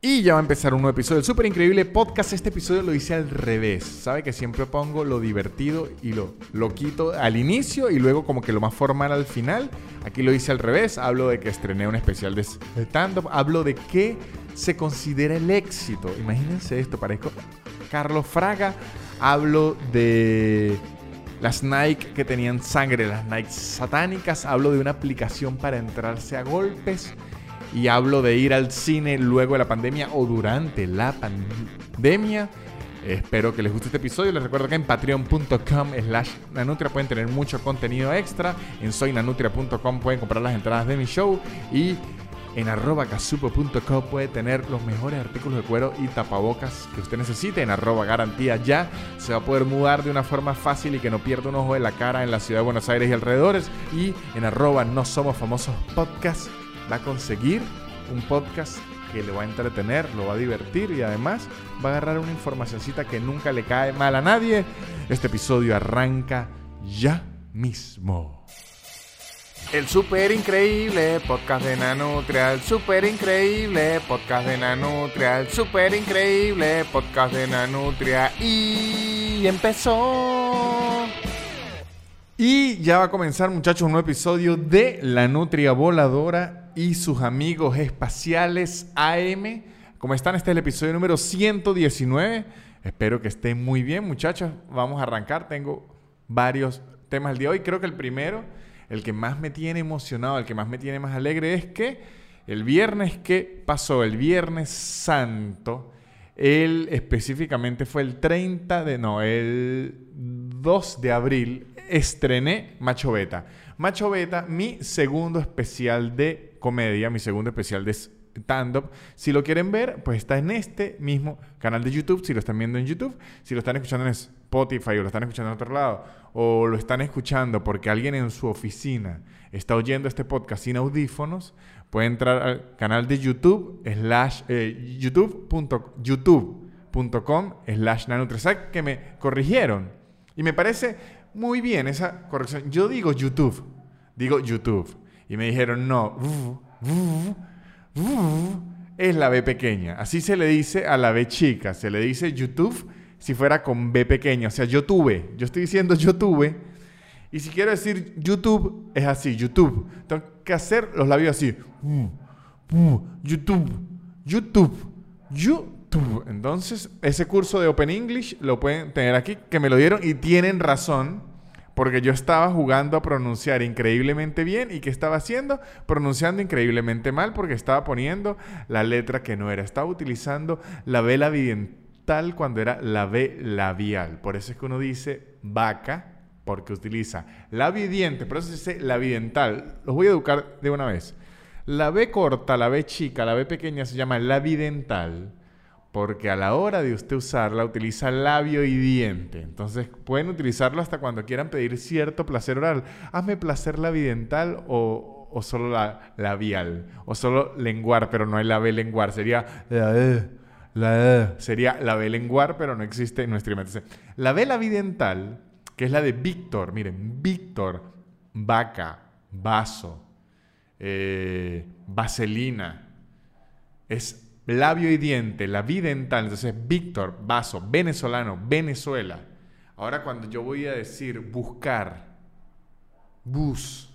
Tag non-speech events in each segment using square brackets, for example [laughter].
Y ya va a empezar un nuevo episodio súper increíble podcast. Este episodio lo hice al revés. Sabe que siempre pongo lo divertido y lo loquito al inicio y luego como que lo más formal al final. Aquí lo hice al revés. Hablo de que estrené un especial de stand-up. Hablo de qué se considera el éxito. Imagínense esto, parezco Carlos Fraga. Hablo de las Nike que tenían sangre, las Nike satánicas. Hablo de una aplicación para entrarse a golpes y hablo de ir al cine luego de la pandemia o durante la pandemia. Espero que les guste este episodio. Les recuerdo que en patreon.com slash nanutria pueden tener mucho contenido extra. En soynanutria.com pueden comprar las entradas de mi show. Y en arroba casupo.com puede tener los mejores artículos de cuero y tapabocas que usted necesite. En arroba garantía ya se va a poder mudar de una forma fácil y que no pierda un ojo de la cara en la ciudad de Buenos Aires y alrededores. Y en arroba no somos famosos podcast va a conseguir un podcast que le va a entretener, lo va a divertir y además va a agarrar una informacióncita que nunca le cae mal a nadie. Este episodio arranca ya mismo. El super increíble podcast de Nanutria, el super increíble podcast de Nanutria, el super increíble podcast de Nanutria y empezó. Y ya va a comenzar muchachos un nuevo episodio de La Nutria Voladora y sus amigos espaciales AM. ¿Cómo están? Este es el episodio número 119. Espero que estén muy bien, muchachos. Vamos a arrancar. Tengo varios temas el día de hoy. Creo que el primero, el que más me tiene emocionado, el que más me tiene más alegre, es que el viernes que pasó, el viernes santo, él específicamente fue el 30 de, no, el 2 de abril, estrené Macho Beta. Macho Beta, mi segundo especial de comedia, mi segundo especial de stand-up. Si lo quieren ver, pues está en este mismo canal de YouTube, si lo están viendo en YouTube, si lo están escuchando en Spotify o lo están escuchando en otro lado, o lo están escuchando porque alguien en su oficina está oyendo este podcast sin audífonos, puede entrar al canal de YouTube, slash, eh, youtube.com youtube slash que me corrigieron. Y me parece muy bien esa corrección. Yo digo YouTube, digo YouTube. Y me dijeron, no, es la B pequeña. Así se le dice a la B chica. Se le dice YouTube si fuera con B pequeña. O sea, yo tuve. Yo estoy diciendo yo tuve. Y si quiero decir YouTube, es así, YouTube. Tengo que hacer los labios así. YouTube, YouTube, YouTube. Entonces, ese curso de Open English lo pueden tener aquí, que me lo dieron y tienen razón porque yo estaba jugando a pronunciar increíblemente bien y ¿qué estaba haciendo? Pronunciando increíblemente mal porque estaba poniendo la letra que no era. Estaba utilizando la B labidental cuando era la B labial. Por eso es que uno dice vaca porque utiliza labidiente, por eso se dice labidental. Los voy a educar de una vez. La B corta, la B chica, la B pequeña se llama labidental porque a la hora de usted usarla utiliza labio y diente. Entonces pueden utilizarlo hasta cuando quieran pedir cierto placer oral. Hazme placer labidental o, o solo la, labial o solo lenguar, pero no hay la B lenguar. Sería la E, la E. Sería la lenguar, pero no existe en nuestra mente. La B labidental, que es la de Víctor, miren, Víctor, vaca, vaso, eh, vaselina, es labio y diente, la vida dental. Entonces, Víctor, vaso, venezolano, Venezuela. Ahora cuando yo voy a decir buscar, bus,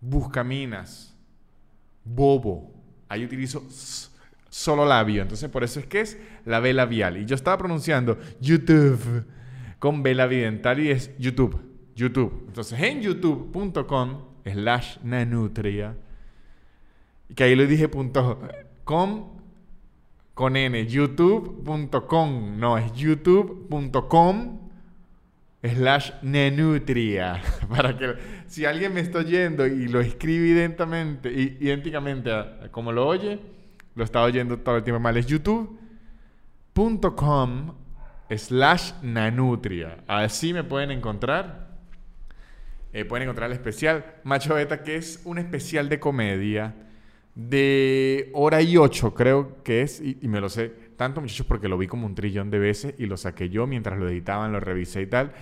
buscaminas, bobo, ahí utilizo solo labio. Entonces, por eso es que es la B labial. Y yo estaba pronunciando YouTube con B labidental y es YouTube. YouTube. Entonces, en youtube.com slash nanutria, que ahí lo dije punto com con N, youtube.com, no, es youtube.com slash nenutria. [laughs] Para que si alguien me está oyendo y lo escribe idénticamente, idénticamente como lo oye, lo está oyendo todo el tiempo mal, es youtube.com slash nanutria. Así me pueden encontrar. Eh, pueden encontrar el especial Macho Beta, que es un especial de comedia de hora y ocho, creo que es, y, me lo sé tanto, muchachos, porque lo vi como un trillón de veces y lo saqué yo mientras lo editaban, lo revisé y tal.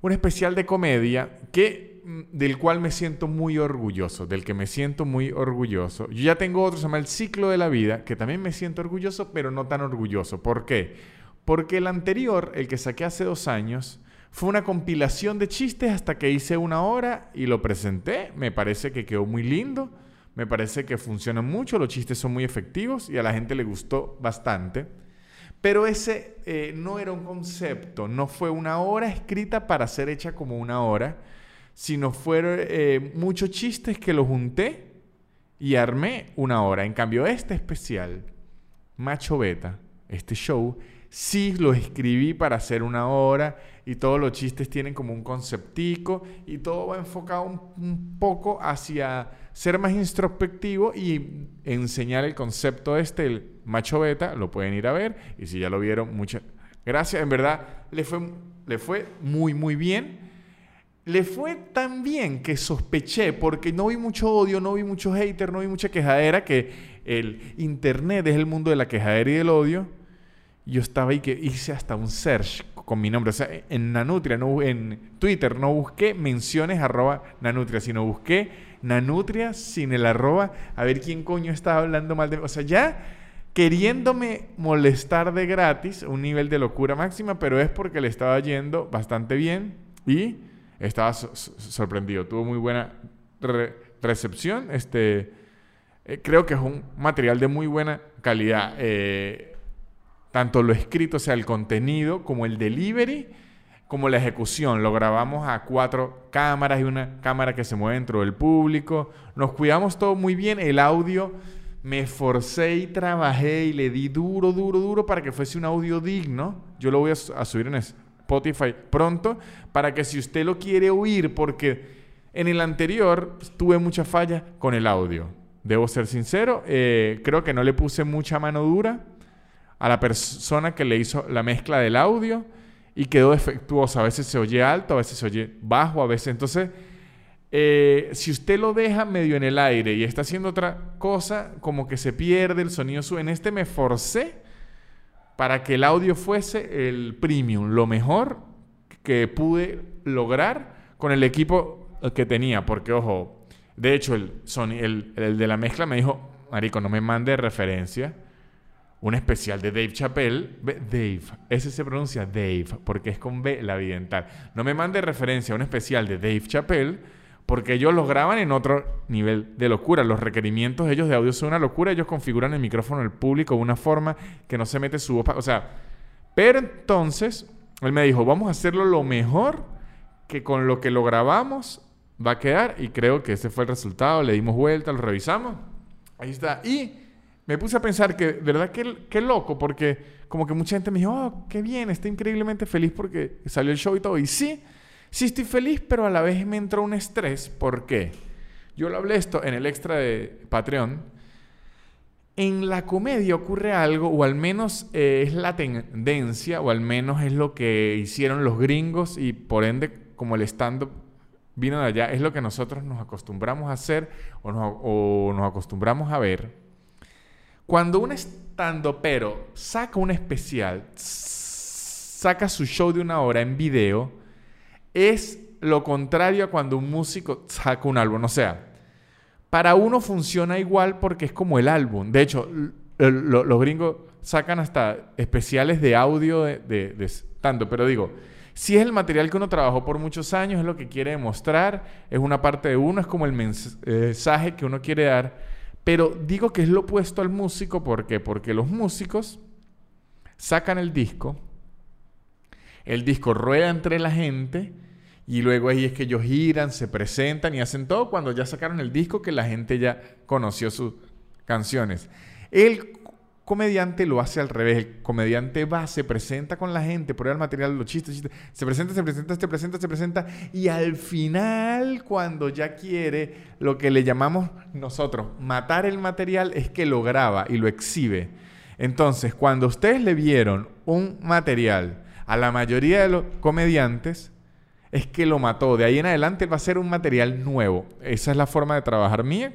Un especial de comedia que mm, del cual me siento muy orgulloso, del que me siento muy orgulloso. Yo ya tengo otro, se llama El Ciclo de la Vida, que también me siento orgulloso, pero no tan orgulloso. ¿Por qué? Porque el anterior, el que saqué hace dos años, fue una compilación de chistes hasta que hice una hora y lo presenté. Me parece que quedó muy lindo, me parece que funciona mucho, los chistes son muy efectivos y a la gente le gustó bastante. Pero ese eh, no era un concepto, no fue una hora escrita para ser hecha como una hora, sino fueron eh, muchos chistes que los junté y armé una hora. En cambio, este especial, Macho Beta, este show, sí lo escribí para hacer una hora y todos los chistes tienen como un conceptico y todo va enfocado un, poco hacia ser más introspectivo y enseñar el concepto este, el macho beta, lo pueden ir a ver y si ya lo vieron, muchas gracias, en verdad le fue, le fue muy muy bien. Le fue tan bien que sospeché, porque no vi mucho odio, no vi mucho hater, no vi mucha quejadera, que el internet es el mundo de la quejadera y del odio. Yo estaba ahí que hice hasta un search con mi nombre. O sea, en Nanutria, no, en Twitter, no busqué menciones arroba Nanutria, sino busqué Nanutria sin el arroba, a ver quién coño estaba hablando mal de mí. O sea, ya queriéndome molestar de gratis, un nivel de locura máxima, pero es porque le estaba yendo bastante bien y estaba sorprendido. Tuvo muy buena recepción. Este, eh, creo que es un material de muy buena calidad. Eh, tanto lo escrito, o sea, el contenido, como el delivery, como la ejecución. Lo grabamos a cuatro cámaras y una cámara que se mueve dentro del público. Nos cuidamos todo muy bien. El audio me esforcé y trabajé y le di duro, duro, duro para que fuese un audio digno. Yo lo voy a, subir en Spotify pronto para que si usted lo quiere oír, porque en el anterior tuve mucha falla con el audio. Debo ser sincero, eh, creo que no le puse mucha mano dura a la persona que le hizo la mezcla del audio y quedó defectuosa. A veces se oye alto, a veces se oye bajo, a veces. Entonces, eh, si usted lo deja medio en el aire y está haciendo otra cosa, como que se pierde el sonido. En este me forcé para que el audio fuese el premium, lo mejor que pude lograr con el equipo que tenía. Porque, ojo, de hecho, el, el, el de la mezcla me dijo, Marico, no me mande referencia un especial de Dave Chappelle. Dave, ese se pronuncia Dave, porque es con B la evidental. No me mande referencia a un especial de Dave Chappelle, porque ellos lo graban en otro nivel de locura. Los requerimientos de ellos de audio son una locura. Ellos configuran el micrófono del público de una forma que no se mete su voz. O sea, pero entonces él me dijo, vamos a hacerlo lo mejor que con lo que lo grabamos va a quedar. Y creo que ese fue el resultado. Le dimos vuelta, lo revisamos. Ahí está. Y me puse a pensar que, ¿verdad? Qué, qué loco, porque como que mucha gente me dijo, oh, qué bien, estoy increíblemente feliz porque salió el show y todo. Y sí, sí estoy feliz, pero a la vez me entró un estrés. ¿Por qué? Yo lo hablé esto en el extra de Patreon. En la comedia ocurre algo, o al menos eh, es la tendencia, o al menos es lo que hicieron los gringos, y por ende, como el stand-up vino de allá, es lo que nosotros nos acostumbramos a hacer o o nos acostumbramos a ver cuando un estando pero saca un especial, saca su show de una hora en video, es lo contrario a cuando un músico saca un álbum. O sea, para uno funciona igual porque es como el álbum. De hecho, los gringos sacan hasta especiales de audio de, de, tanto, pero digo, si es el material que uno trabajó por muchos años, es lo que quiere demostrar, es una parte de uno, es como el mensaje que uno quiere dar. Pero digo que es lo opuesto al músico, ¿por qué? Porque los músicos sacan el disco, el disco rueda entre la gente y luego ahí es que ellos giran, se presentan y hacen todo cuando ya sacaron el disco que la gente ya conoció sus canciones. El comediante lo hace al revés. El comediante va, se presenta con la gente, prueba el material, los chistes, chistes, se presenta, se presenta, se presenta, se presenta, y al final, cuando ya quiere lo que le llamamos nosotros matar el material, es que lo graba y lo exhibe. Entonces, cuando ustedes le vieron un material a la mayoría de los comediantes, es que lo mató. De ahí en adelante va a ser un material nuevo. Esa es la forma de trabajar mía,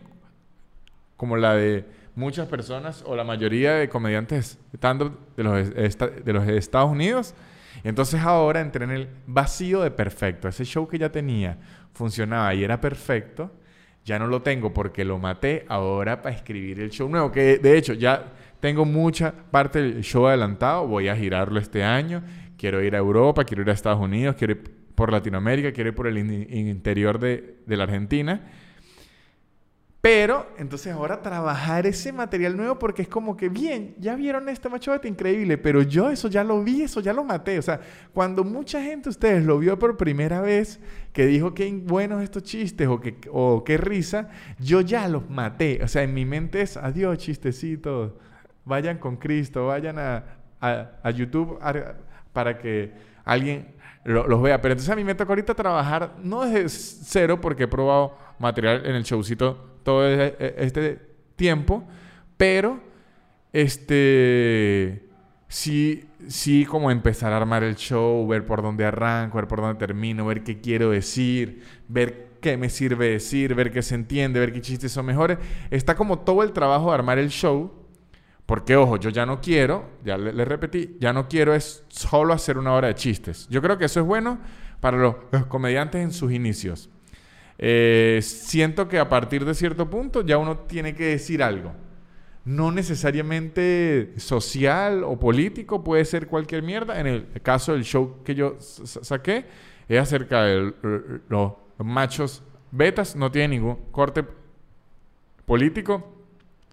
como la de muchas personas o la mayoría de comediantes tanto de los, de los Estados Unidos Entonces ahora entré en el vacío de perfecto. Ese show que ya tenía funcionaba y era perfecto, ya no lo tengo porque lo maté ahora para escribir el show nuevo, que de hecho ya tengo mucha parte del show adelantado, voy a girarlo este año, quiero ir a Europa, quiero ir a Estados Unidos, quiero ir por Latinoamérica, quiero ir por el interior de, de la Argentina pero entonces ahora trabajar ese material nuevo porque es como que, bien, ya vieron este machete increíble, pero yo eso ya lo vi, eso ya lo maté. O sea, cuando mucha gente ustedes lo vio por primera vez, que dijo qué buenos estos chistes o, que, o qué risa, yo ya los maté. O sea, en mi mente es, adiós chistecitos, vayan con Cristo, vayan a, a, YouTube para que alguien los vea. Pero entonces a mí me toca ahorita trabajar, no desde cero, porque he probado material en el showcito todo e, e, este tiempo, pero este sí, sí como empezar a armar el show, ver por dónde arranco, ver por dónde termino, ver qué quiero decir, ver qué me sirve decir, ver qué se entiende, ver qué chistes son mejores. Está como todo el trabajo de armar el show. Porque, ojo, yo ya no quiero, ya le, repetí, ya no quiero es solo hacer una hora de chistes. Yo creo que eso es bueno para los comediantes en sus inicios. Eh, siento que a partir de cierto punto ya uno tiene que decir algo. No necesariamente social o político, puede ser cualquier mierda. En el caso del show que yo saqué, es acerca de los machos betas, no tiene ningún corte político.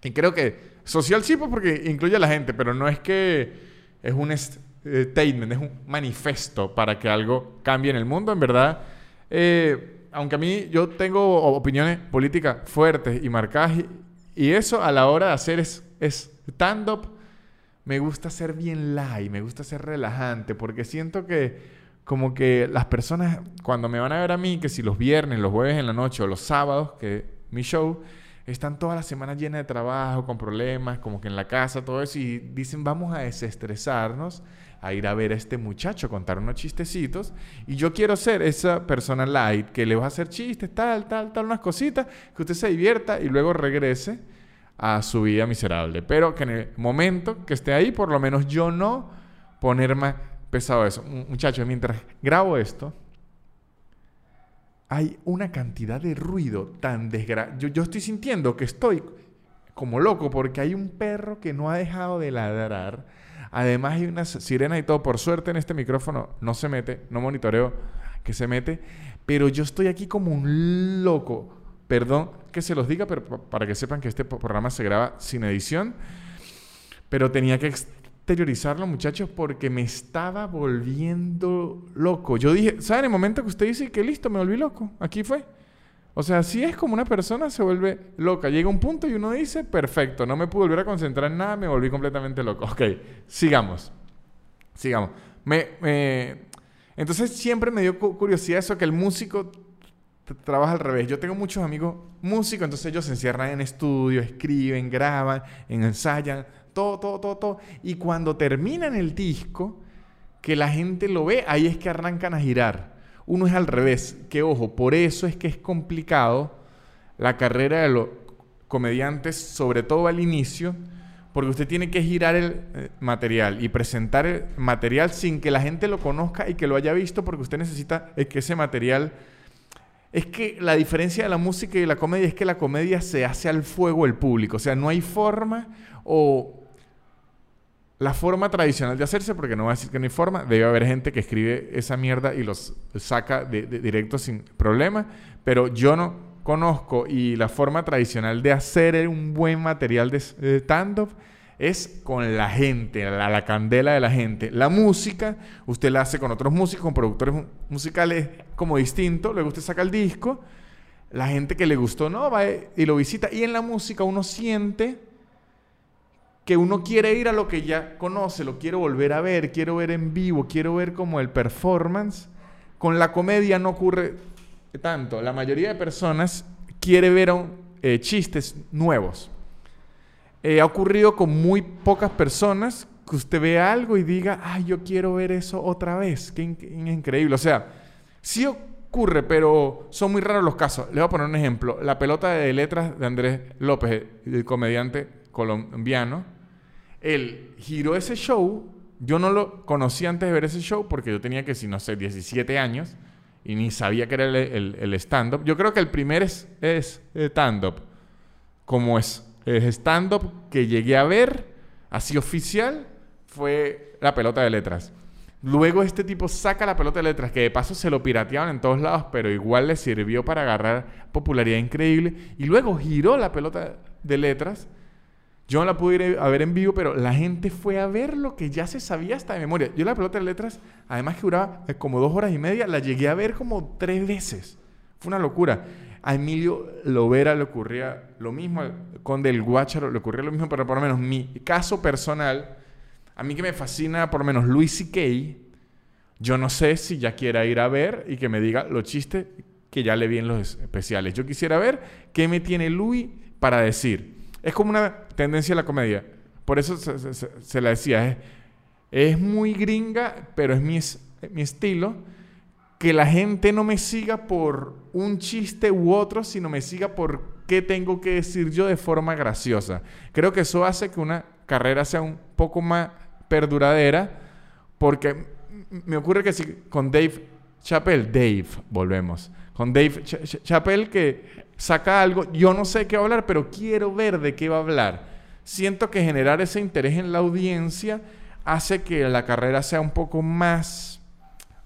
Y creo que social sí, pues, porque incluye a la gente, pero no es que es un statement, es un manifesto para que algo cambie en el mundo. En verdad, eh, aunque a mí yo tengo opiniones políticas fuertes y marcadas, y, eso a la hora de hacer es, stand-up, me gusta ser bien light, me gusta ser relajante, porque siento que como que las personas cuando me van a ver a mí, que si los viernes, los jueves en la noche o los sábados, que mi show, están toda la semana llena de trabajo, con problemas, como que en la casa, todo eso, y dicen vamos a desestresarnos a ir a ver a este muchacho, contar unos chistecitos. Y yo quiero ser esa persona light que le va a hacer chistes, tal, tal, tal, unas cositas, que usted se divierta y luego regrese a su vida miserable. Pero que en el momento que esté ahí, por lo menos yo no poner más pesado eso. Muchachos, mientras grabo esto, hay una cantidad de ruido tan desgraciado. Yo estoy sintiendo que estoy como loco porque hay un perro que no ha dejado de ladrar Además hay unas sirenas y todo. Por suerte en este micrófono no se mete, no monitoreo que se mete. Pero yo estoy aquí como un loco. Perdón que se los diga, pero para que sepan que este programa se graba sin edición. Pero tenía que exteriorizarlo, muchachos, porque me estaba volviendo loco. Yo dije, ¿saben el momento que usted dice que listo, me volví loco? Aquí fue. O sea, si es como una persona se vuelve loca. Llega un punto y uno dice, perfecto, no me pude volver a concentrar en nada, me volví completamente loco. Ok, sigamos. Sigamos. Me, Entonces siempre me dio curiosidad eso que el músico trabaja al revés. Yo tengo muchos amigos músicos, entonces ellos se encierran en estudio, escriben, graban, ensayan, todo, todo, todo, todo. Y cuando terminan el disco, que la gente lo ve, ahí es que arrancan a girar. Uno es al revés, que ojo, por eso es que es complicado la carrera de los comediantes, sobre todo al inicio, porque usted tiene que girar el eh, material y presentar el material sin que la gente lo conozca y que lo haya visto, porque usted necesita que ese material... Es que la diferencia de la música y la comedia es que la comedia se hace al fuego el público, o sea, no hay forma o la forma tradicional de hacerse, porque no voy a decir que no hay forma, debe haber gente que escribe esa mierda y los saca de, directo sin problema, pero yo no conozco y la forma tradicional de hacer un buen material de stand-up es con la gente, la, la, candela de la gente. La música, usted la hace con otros músicos, con productores musicales como distinto, luego usted saca el disco, la gente que le gustó no va y lo visita, y en la música uno siente que uno quiere ir a lo que ya conoce, lo quiero volver a ver, quiero ver en vivo, quiero ver como el performance. Con la comedia no ocurre tanto. La mayoría de personas quiere ver eh, chistes nuevos. Eh, ha ocurrido con muy pocas personas que usted vea algo y diga, ay, yo quiero ver eso otra vez. Qué, increíble. O sea, sí ocurre, pero son muy raros los casos. Le voy a poner un ejemplo. La pelota de letras de Andrés López, el comediante colombiano él giró ese show yo no lo conocí antes de ver ese show porque yo tenía que, si no sé, 17 años y ni sabía que era el, stand-up. Yo creo que el primer es, es stand-up, como es, es stand-up que llegué a ver, así oficial, fue la pelota de letras. Luego este tipo saca la pelota de letras, que de paso se lo pirateaban en todos lados, pero igual le sirvió para agarrar popularidad increíble. Y luego giró la pelota de letras. Yo no la pude ir a ver en vivo, pero la gente fue a ver lo que ya se sabía hasta de memoria. Yo la pelota de letras, además que duraba eh, como dos horas y media, la llegué a ver como tres veces. Fue una locura. A Emilio Lovera le ocurría lo mismo, con Del Guácharo le ocurría lo mismo, pero por lo menos mi caso personal a mí que me fascina por lo menos Luis C.K., yo no sé si ya quiera ir a ver y que me diga los chistes que ya le vi en los especiales. Yo quisiera ver qué me tiene Luis para decir. Es como una tendencia a la comedia. Por eso se, la decía. Es, muy gringa, pero es mi, estilo. Que la gente no me siga por un chiste u otro, sino me siga por qué tengo que decir yo de forma graciosa. Creo que eso hace que una carrera sea un poco más perduradera, porque me ocurre que si con Dave Chappelle, Dave, volvemos, con Dave Chappelle que saca algo, yo no sé qué va a hablar, pero quiero ver de qué va a hablar. Siento que generar ese interés en la audiencia hace que la carrera sea un poco más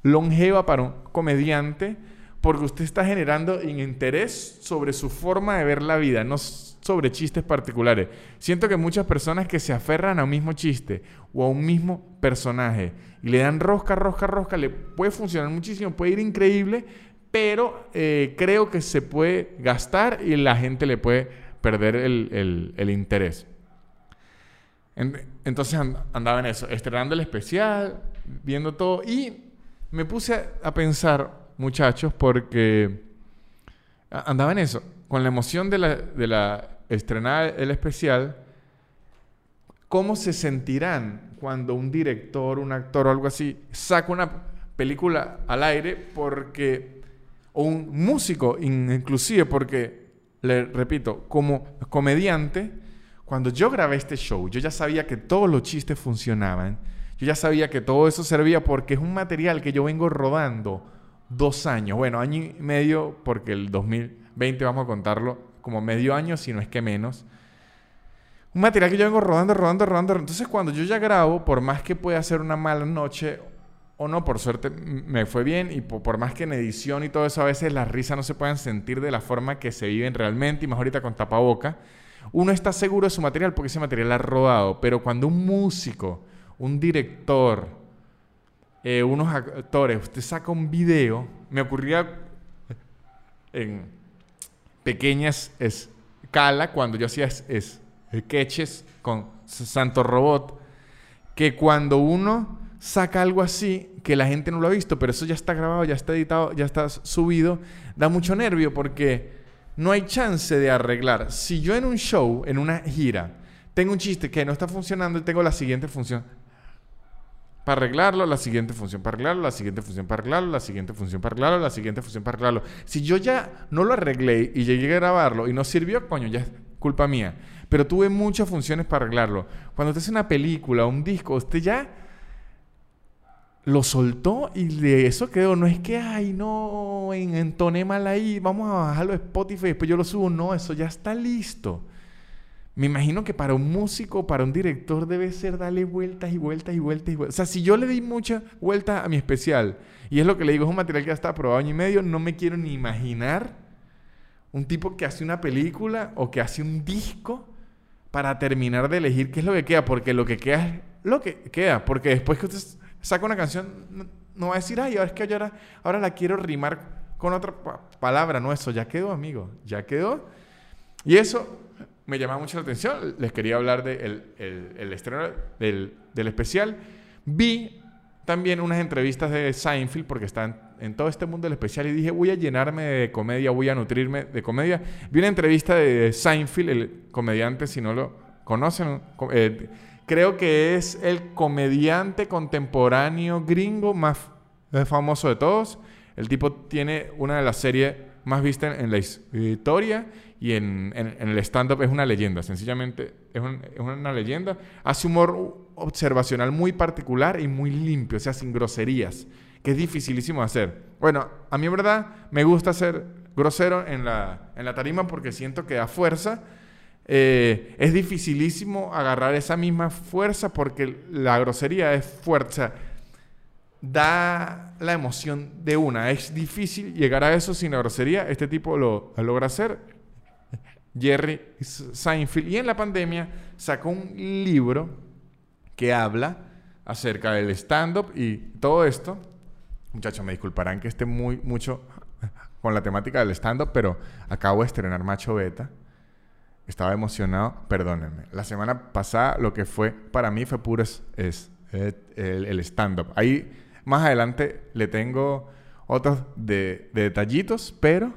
longeva para un comediante, porque usted está generando interés sobre su forma de ver la vida, no sobre chistes particulares. Siento que muchas personas que se aferran a un mismo chiste o a un mismo personaje y le dan rosca, rosca, rosca, le puede funcionar muchísimo, puede ir increíble, pero eh, creo que se puede gastar y la gente le puede perder el, interés. entonces andaba en eso, estrenando el especial, viendo todo y me puse a pensar, muchachos, porque andaba en eso con la emoción de la, de la estrenada el especial, ¿cómo se sentirán cuando un director, un actor o algo así saca una película al aire porque, o un músico inclusive, porque, le repito, como comediante, cuando yo grabé este show, yo ya sabía que todos los chistes funcionaban, yo ya sabía que todo eso servía porque es un material que yo vengo rodando dos años, bueno, año y medio, porque el 2000 20 vamos a contarlo como medio año, si no es que menos. Un material que yo vengo rodando, rodando, rodando. Entonces cuando yo ya grabo, por más que pueda ser una mala noche o no, por suerte me fue bien y por, más que en edición y todo eso a veces las risas no se pueden sentir de la forma que se viven realmente y más ahorita con tapaboca, uno está seguro de su material porque ese material ha rodado. Pero cuando un músico, un director, eh, unos actores, usted saca un video, me ocurría en pequeñas escala cuando yo hacía es, sketches con Santo Robot, que cuando uno saca algo así, que la gente no lo ha visto, pero eso ya está grabado, ya está editado, ya está subido, da mucho nervio porque no hay chance de arreglar. Si yo en un show, en una gira, tengo un chiste que no está funcionando y tengo la siguiente función, para arreglarlo, la siguiente función para arreglarlo, la siguiente función para arreglarlo, la siguiente función para arreglarlo, la siguiente función para arreglarlo. Si yo ya no lo arreglé y llegué a grabarlo y no sirvió, coño, ya es culpa mía. Pero tuve muchas funciones para arreglarlo. Cuando usted hace una película, un disco, usted ya lo soltó y de eso quedó. No es que, ay, no, entoné mal ahí, vamos a bajarlo a Spotify después yo lo subo. No, eso ya está listo. Me imagino que para un músico, para un director, debe ser darle vueltas y vueltas y vueltas y vueltas. O sea, si yo le di muchas vueltas a mi especial, y es lo que le digo, es un material que ya está aprobado año y medio, no me quiero ni imaginar un tipo que hace una película o que hace un disco para terminar de elegir qué es lo que queda, porque lo que queda es lo que queda, porque después que usted saca una canción, no, va a decir, ay, ahora es que ahora, ahora la quiero rimar con otra palabra, no, eso ya quedó, amigo, ya quedó. Y eso me llamaba mucho la atención. Les quería hablar de el, estreno del, del, especial. Vi también unas entrevistas de Seinfeld, porque están en todo este mundo del especial, y dije, voy a llenarme de comedia, voy a nutrirme de comedia. Vi una entrevista de Seinfeld, el comediante, si no lo conocen, eh, creo que es el comediante contemporáneo gringo más famoso de todos. El tipo tiene una de las series más vista en, la historia y en, el stand-up es una leyenda. Sencillamente es, es, una leyenda. Hace humor observacional muy particular y muy limpio, o sea, sin groserías, que es dificilísimo hacer. Bueno, a mí en verdad me gusta ser grosero en la, en la tarima porque siento que da fuerza. Eh, es dificilísimo agarrar esa misma fuerza porque la grosería es fuerza. Da la emoción de una. Es difícil llegar a eso sin la grosería. Este tipo lo, logra hacer. Jerry Seinfeld. Y en la pandemia sacó un libro que habla acerca del stand-up y todo esto. Muchachos, me disculparán que esté muy mucho con la temática del stand-up, pero acabo de estrenar Macho Beta. Estaba emocionado, perdónenme. La semana pasada lo que fue para mí fue puro es, el, stand-up. Ahí más adelante le tengo otros de, detallitos, pero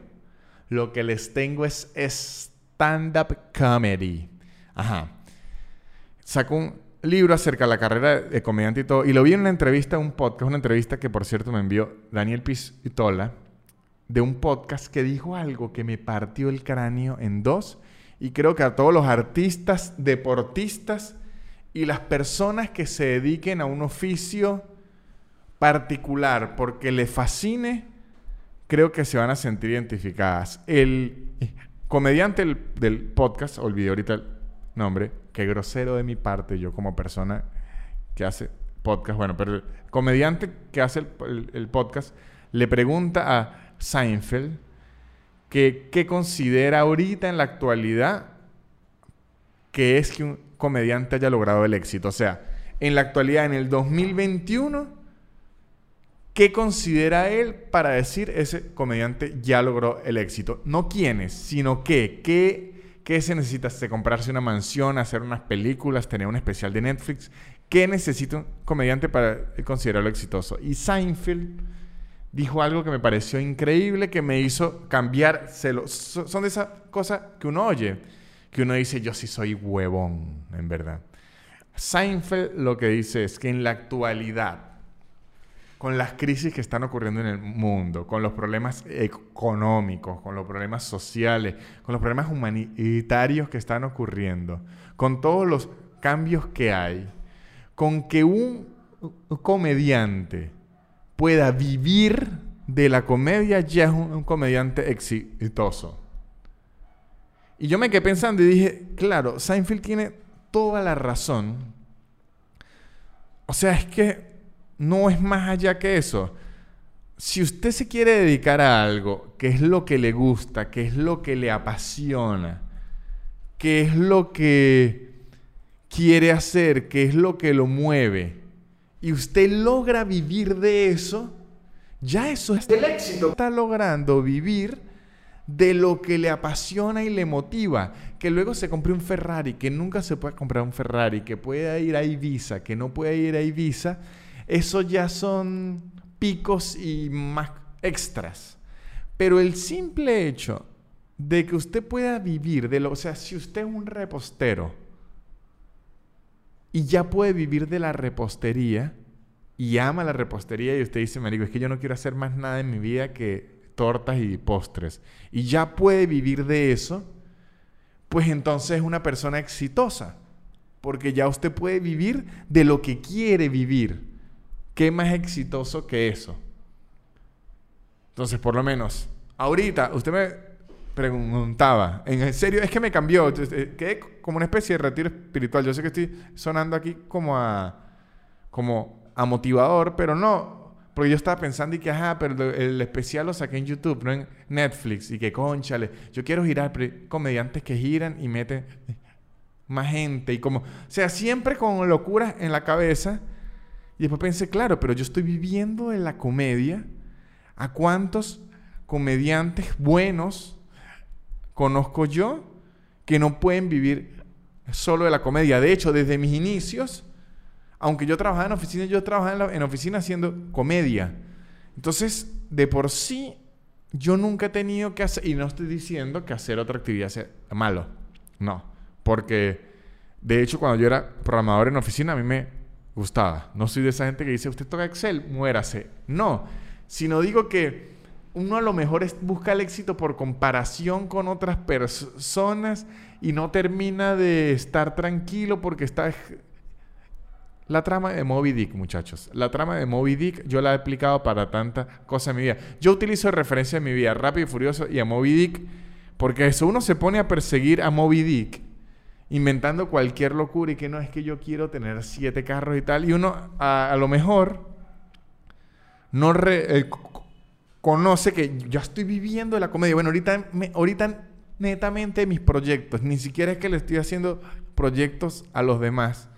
lo que les tengo es stand-up comedy. Ajá. Sacó un libro acerca de la carrera de comediante y todo, y lo vi en una entrevista, un podcast, una entrevista que por cierto me envió Daniel Pistola de un podcast que dijo algo que me partió el cráneo en dos y creo que a todos los artistas, deportistas y las personas que se dediquen a un oficio particular porque le fascine, creo que se van a sentir identificadas. El comediante del, podcast, olvidé ahorita el nombre, qué grosero de mi parte yo como persona que hace podcast, bueno, pero el comediante que hace el podcast le pregunta a Seinfeld, que, considera ahorita en la actualidad que es que un comediante haya logrado el éxito. O sea, en la actualidad, en el 2021, ¿qué considera él para decir ese comediante ya logró el éxito? No quiénes, sino qué. ¿Qué, qué se necesita? ¿Se comprarse una mansión, hacer unas películas, tener un especial de Netflix? ¿Qué necesita un comediante para considerarlo exitoso? Y Seinfeld dijo algo que me pareció increíble, que me hizo cambiar. Son de esas cosas que uno oye, que uno dice, yo sí soy huevón, en verdad. Seinfeld lo que dice es que en la actualidad, con las crisis que están ocurriendo en el mundo, con los problemas económicos, con los problemas sociales, con los problemas humanitarios que están ocurriendo, con todos los cambios que hay, con que un comediante pueda vivir de la comedia, ya es un, comediante exitoso. Y yo me quedé pensando y dije, claro, Seinfeld tiene toda la razón. O sea, es que no es más allá que eso. Si usted se quiere dedicar a algo, que es lo que le gusta, que es lo que le apasiona, que es lo que quiere hacer, que es lo que lo mueve, y usted logra vivir de eso, ya eso es el éxito. Está logrando vivir de lo que le apasiona y le motiva. Que luego se compre un Ferrari, que nunca se puede comprar un Ferrari, que pueda ir a Ibiza, que no puede ir a Ibiza. Eso ya son picos y más extras. Pero el simple hecho de que usted pueda vivir de lo, o sea, si usted es un repostero, y ya puede vivir de la repostería y ama la repostería y usted dice, marico, es que yo no quiero hacer más nada en mi vida que tortas y postres y ya puede vivir de eso, pues entonces es una persona exitosa, porque ya usted puede vivir de lo que quiere vivir. ¿Qué más exitoso que eso? Entonces, por lo menos, ahorita usted me preguntaba, en serio, es que me cambió, eh, quedé como una especie de retiro espiritual. Yo sé que estoy sonando aquí como a, como a motivador, pero no, porque yo estaba pensando y que, ajá, pero el especial lo saqué en YouTube, no en Netflix, y que conchale, yo quiero girar, comediantes que giran y meten más gente, y como, o sea, siempre con locuras en la cabeza. Y después pensé, claro, pero yo estoy viviendo en la comedia. ¿A cuántos comediantes buenos conozco yo que no pueden vivir solo de la comedia. De hecho, desde mis inicios, aunque yo trabajaba en oficina, yo trabajaba en, oficina haciendo comedia. Entonces, de por sí, yo nunca he tenido que hacer, y no estoy diciendo que hacer otra actividad sea malo, no, porque de hecho cuando yo era programador en oficina a mí me gustaba. No soy de esa gente que dice, usted toca Excel, muérase. No, sino digo que uno a lo mejor busca el éxito por comparación con otras personas y no termina de estar tranquilo porque está... La trama de Moby Dick, muchachos. La trama de Moby Dick yo la he aplicado para tanta cosa en mi vida. Yo utilizo referencia en mi vida Rápido y Furioso y a Moby Dick porque eso uno se pone a perseguir a Moby Dick inventando cualquier locura y que no es que yo quiero tener siete carros y tal. Y uno a, lo mejor no conoce que yo estoy viviendo la comedia. Bueno, ahorita, ahorita netamente mis proyectos, ni siquiera es que le estoy haciendo proyectos a los demás.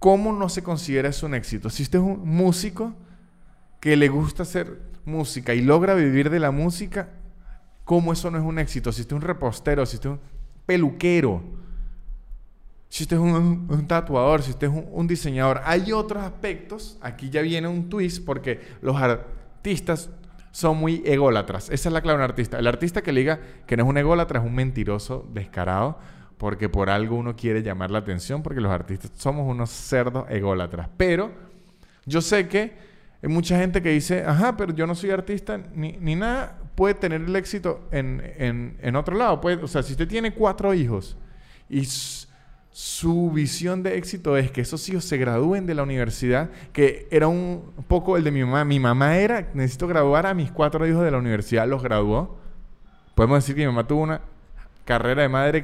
¿Cómo no se considera eso un éxito? Si usted es un músico que le gusta hacer música y logra vivir de la música, ¿cómo eso no es un éxito? Si usted es un repostero, si usted es un peluquero, si usted es un, tatuador, si usted es un, diseñador, hay otros aspectos. Aquí ya viene un twist porque los artistas son muy ególatras. Esa es la clave de un artista. El artista que le diga que no es un ególatra es un mentiroso descarado porque por algo uno quiere llamar la atención porque los artistas somos unos cerdos ególatras. Pero yo sé que hay mucha gente que dice, ajá, pero yo no soy artista ni, nada, puede tener el éxito en, en, otro lado. Puede, o sea, si usted tiene cuatro hijos y su visión de éxito es que esos hijos se gradúen de la universidad, que era un poco el de mi mamá. Mi mamá era, necesito graduar a mis cuatro hijos de la universidad, los graduó. Podemos decir que mi mamá tuvo una carrera de madre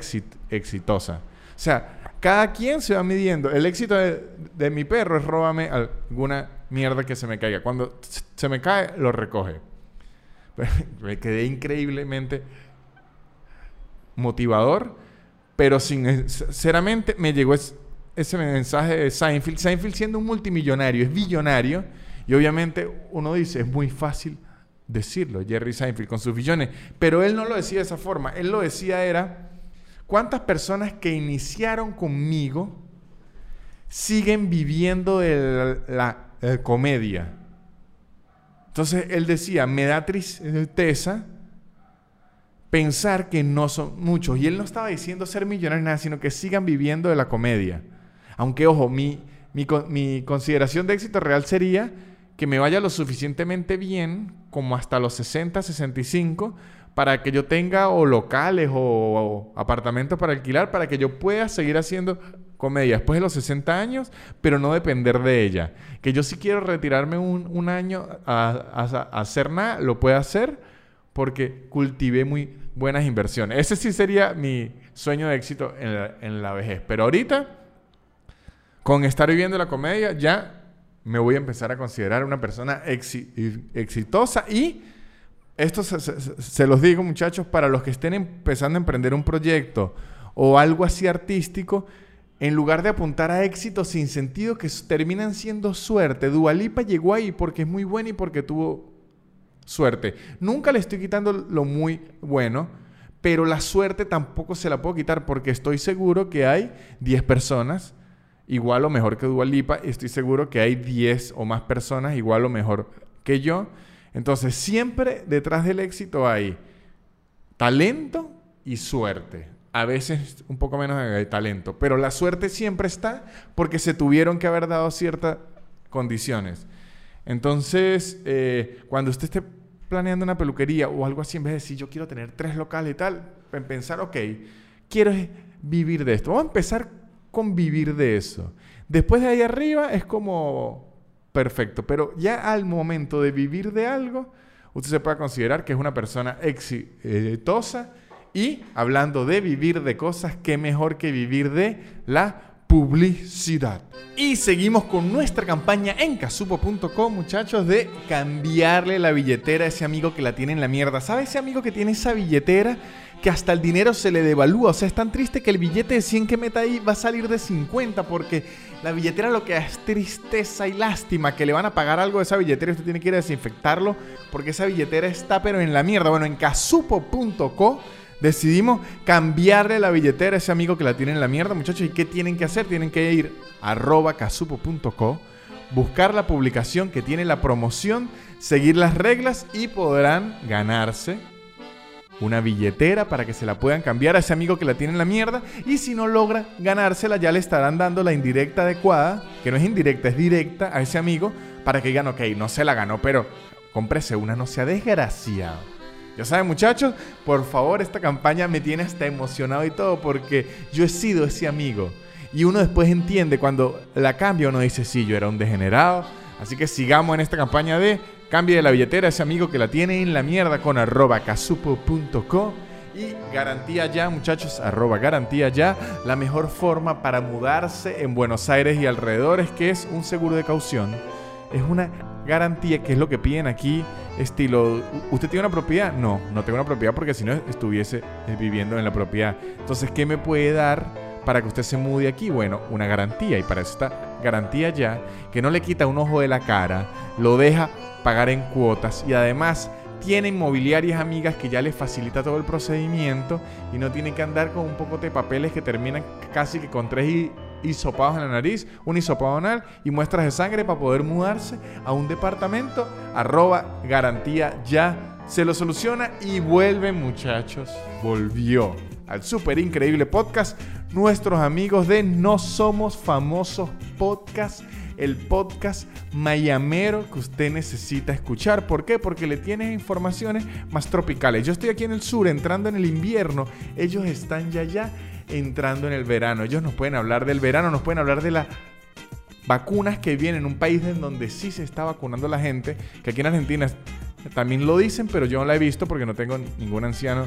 exitosa. O sea, cada quien se va midiendo. El éxito de, mi perro es róbame alguna mierda que se me caiga. Cuando se me cae, lo recoge. [laughs] me quedé increíblemente motivador pero sinceramente me llegó ese mensaje de Seinfeld. Seinfeld siendo un multimillonario, es billonario. Y obviamente uno dice, es muy fácil decirlo, Jerry Seinfeld con sus billones. Pero él no lo decía de esa forma. Él lo decía era, ¿cuántas personas que iniciaron conmigo siguen viviendo de la, la comedia? Entonces él decía, me da tristeza pensar que no son muchos. Y él no estaba diciendo ser millonario nada, sino que sigan viviendo de la comedia. Aunque, ojo, mi, mi, consideración de éxito real sería que me vaya lo suficientemente bien, como hasta los 60, 65, para que yo tenga o locales o, apartamentos para alquilar, para que yo pueda seguir haciendo comedia después de los 60 años, pero no depender de ella. Que yo si quiero retirarme un, año a, a hacer nada, lo pueda hacer porque cultivé muy buenas inversiones. Ese sí sería mi sueño de éxito en la, vejez. Pero ahorita, con estar viviendo la comedia, ya me voy a empezar a considerar una persona exitosa y esto se, los digo muchachos, para los que estén empezando a emprender un proyecto o algo así artístico, en lugar de apuntar a éxito sin sentido que terminan siendo suerte, Dualipa llegó ahí porque es muy buena y porque tuvo suerte. Nunca le estoy quitando lo muy bueno, pero la suerte tampoco se la puedo quitar porque estoy seguro que hay 10 personas igual o mejor que Dualipa estoy seguro que hay 10 o más personas igual o mejor que yo. Entonces, siempre detrás del éxito hay talento y suerte. A veces un poco menos de talento, pero la suerte siempre está porque se tuvieron que haber dado ciertas condiciones. Entonces, eh, cuando usted esté planeando una peluquería o algo así, en vez de decir yo quiero tener tres locales y tal, en pensar, ok, quiero vivir de esto. Vamos a empezar con vivir de eso. Después de ahí arriba es como perfecto, pero ya al momento de vivir de algo, usted se puede considerar que es una persona exitosa y hablando de vivir de cosas, qué mejor que vivir de la publicidad. Y seguimos con nuestra campaña en casupo.com, muchachos, de cambiarle la billetera a ese amigo que la tiene en la mierda. ¿Sabe ese amigo que tiene esa billetera que hasta el dinero se le devalúa? O sea, es tan triste que el billete de 100 que meta ahí va a salir de 50 porque la billetera lo que es tristeza y lástima que le van a pagar algo de esa billetera y usted tiene que ir a desinfectarlo porque esa billetera está pero en la mierda. Bueno, en casupo.com decidimos cambiarle la billetera a ese amigo que la tiene en la mierda, muchachos. ¿Y qué tienen que hacer? Tienen que ir a casupo.co, buscar la publicación que tiene la promoción, seguir las reglas y podrán ganarse una billetera para que se la puedan cambiar a ese amigo que la tiene en la mierda. Y si no logra ganársela, ya le estarán dando la indirecta adecuada, que no es indirecta, es directa a ese amigo, para que digan, ok, no se la ganó, pero cómprese una, no sea desgraciado. Ya saben muchachos, por favor, esta campaña me tiene hasta emocionado y todo porque yo he sido ese amigo. Y uno después entiende cuando la cambia, uno dice, sí, yo era un degenerado. Así que sigamos en esta campaña de cambie la billetera ese amigo que la tiene en la mierda con arroba casupo.co. Y garantía ya, muchachos, arroba garantía ya, la mejor forma para mudarse en Buenos Aires y alrededores, que es un seguro de caución. Es una garantía, que es lo que piden aquí, estilo, ¿usted tiene una propiedad? No, no tengo una propiedad porque si no estuviese eh, viviendo en la propiedad. Entonces, ¿qué me puede dar para que usted se mude aquí? Bueno, una garantía y para eso está garantía ya, que no le quita un ojo de la cara, lo deja pagar en cuotas y además tiene inmobiliarias amigas que ya les facilita todo el procedimiento y no tiene que andar con un poco de papeles que terminan casi que con tres hisopados en la nariz, un hisopado anal y muestras de sangre para poder mudarse a un departamento. Arroba garantía ya. Se lo soluciona y vuelve muchachos. Volvió al súper increíble podcast nuestros amigos de No Somos Famosos Podcast el podcast mayamero que usted necesita escuchar. ¿Por qué? Porque le tiene informaciones más tropicales. Yo estoy aquí en el sur entrando en el invierno, ellos están ya ya entrando en el verano. Ellos nos pueden hablar del verano, nos pueden hablar de las vacunas que vienen en un país en donde sí se está vacunando la gente, que aquí en Argentina también lo dicen, pero yo no la he visto porque no tengo ningún anciano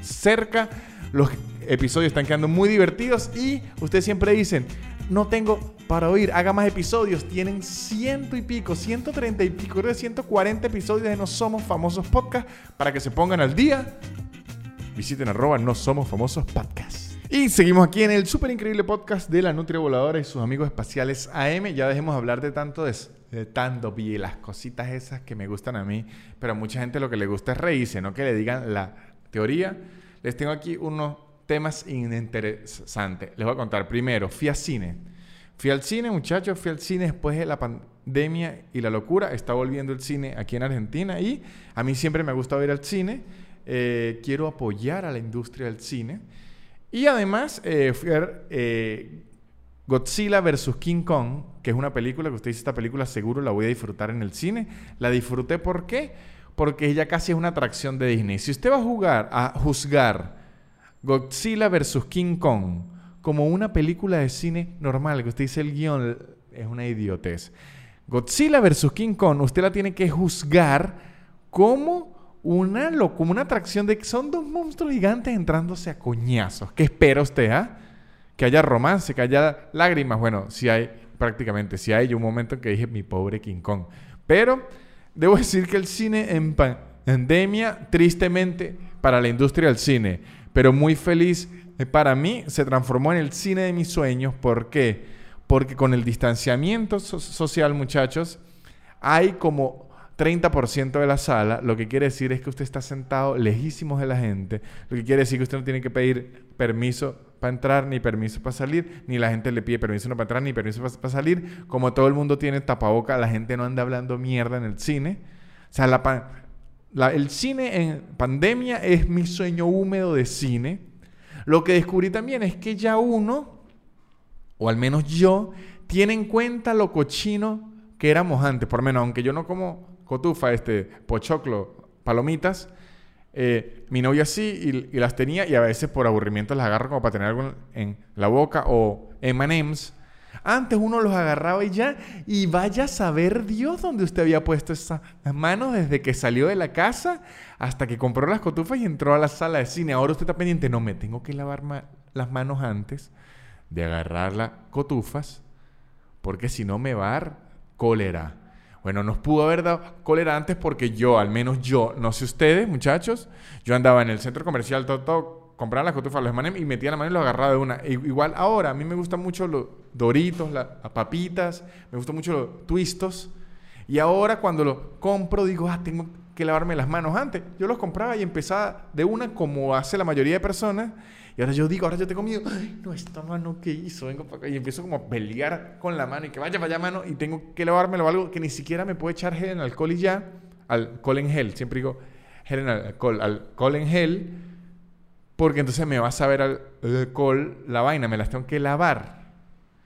cerca. Los episodios están quedando muy divertidos y ustedes siempre dicen, no tengo para oír, haga más episodios. Tienen ciento y pico, 130 y pico, creo de 140 episodios de No Somos Famosos Podcast para que se pongan al día. Visiten arroba No Somos Famosos Podcast. Y seguimos aquí en el súper increíble podcast de la Nutria Voladora y sus amigos espaciales AM. Ya dejemos de hablar de tanto de, tanto y las cositas esas que me gustan a mí, pero a mucha gente lo que le gusta es reírse, no que le digan la teoría. Les tengo aquí unos temas interesantes. Les voy a contar. Primero, fui al cine. Fui al cine, muchachos, fui al cine después de la pandemia y la locura. Está volviendo el cine aquí en Argentina y a mí siempre me gusta ir al cine. Eh, quiero apoyar a la industria del cine. Y además eh, eh, Godzilla vs. King Kong, que es una película que usted dice, esta película seguro la voy a disfrutar en el cine. La disfruté, ¿por qué? Porque ella casi es una atracción de Disney. Si usted va a jugar, a juzgar Godzilla vs. King Kong como una película de cine normal, que usted dice el guion es una idiotez. Godzilla vs. King Kong, usted la tiene que juzgar como una, como una atracción de que son dos monstruos gigantes entrándose a coñazos. ¿Qué espera usted, ah? Que haya romance, que haya lágrimas. Bueno, si hay, prácticamente, si hay. un momento en que dije, mi pobre King Kong. Pero debo decir que el cine en pandemia, tristemente, para la industria del cine, pero muy feliz. Eh, para mí se transformó en el cine de mis sueños. ¿Por qué? Porque con el distanciamiento social, muchachos, hay como 30% de la sala, lo que quiere decir es que usted está sentado lejísimos de la gente, lo que quiere decir que usted no tiene que pedir permiso para entrar, ni permiso para salir, ni la gente le pide permiso para entrar, ni permiso para, salir. Como todo el mundo tiene tapaboca, la gente no anda hablando mierda en el cine. O sea, la, el cine en pandemia es mi sueño húmedo de cine. Lo que descubrí también es que ya uno, o al menos yo, tiene en cuenta lo cochino que éramos antes. Por lo menos, aunque yo no como cotufa, este, pochoclo, palomitas, eh, mi novia sí y, las tenía y a veces por aburrimiento las agarro como para tener algo en la boca o M&M's antes uno los agarraba y ya, y vaya a saber Dios dónde usted había puesto esas manos desde que salió de la casa hasta que compró las cotufas y entró a la sala de cine. Ahora usted está pendiente, no, me tengo que lavar las manos antes de agarrar las cotufas, porque si no me va a dar cólera. Bueno, nos pudo haber dado cólera antes porque yo, al menos yo, no sé ustedes, muchachos, yo andaba en el centro comercial todo, todo compraba las cotufas, los manes y metía la mano y lo agarraba de una. igual ahora, a mí me gustan mucho los doritos, las papitas, me gustan mucho los twistos. Y ahora cuando lo compro digo, ah, tengo que lavarme las manos antes. Yo los compraba y empezaba de una como hace la mayoría de personas. Y ahora yo digo, ahora yo tengo miedo, ay, no, esta mano que hizo, vengo para acá. Y empiezo como a pelear con la mano y que vaya, vaya mano y tengo que lavármelo algo que ni siquiera me puede echar gel en alcohol y ya. Alcohol en gel, siempre digo gel en alcohol, alcohol en gel porque entonces me va a saber alcohol la vaina, me las tengo que lavar.